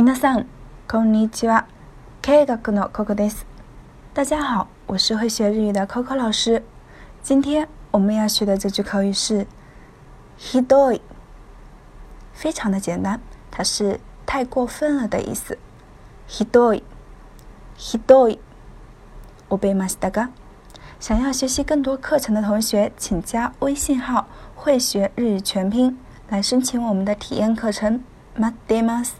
皆さん、こんにちは。K 学の Coco です。大家好，我是会学日语的 Coco 老师。今天我们要学的这句口语是“ひどい”，非常的简单，它是太过分了的意思。ひどい、ひどい。我背ましたが，想要学习更多课程的同学，请加微信号“会学日语全拼”来申请我们的体验课程。待ってます。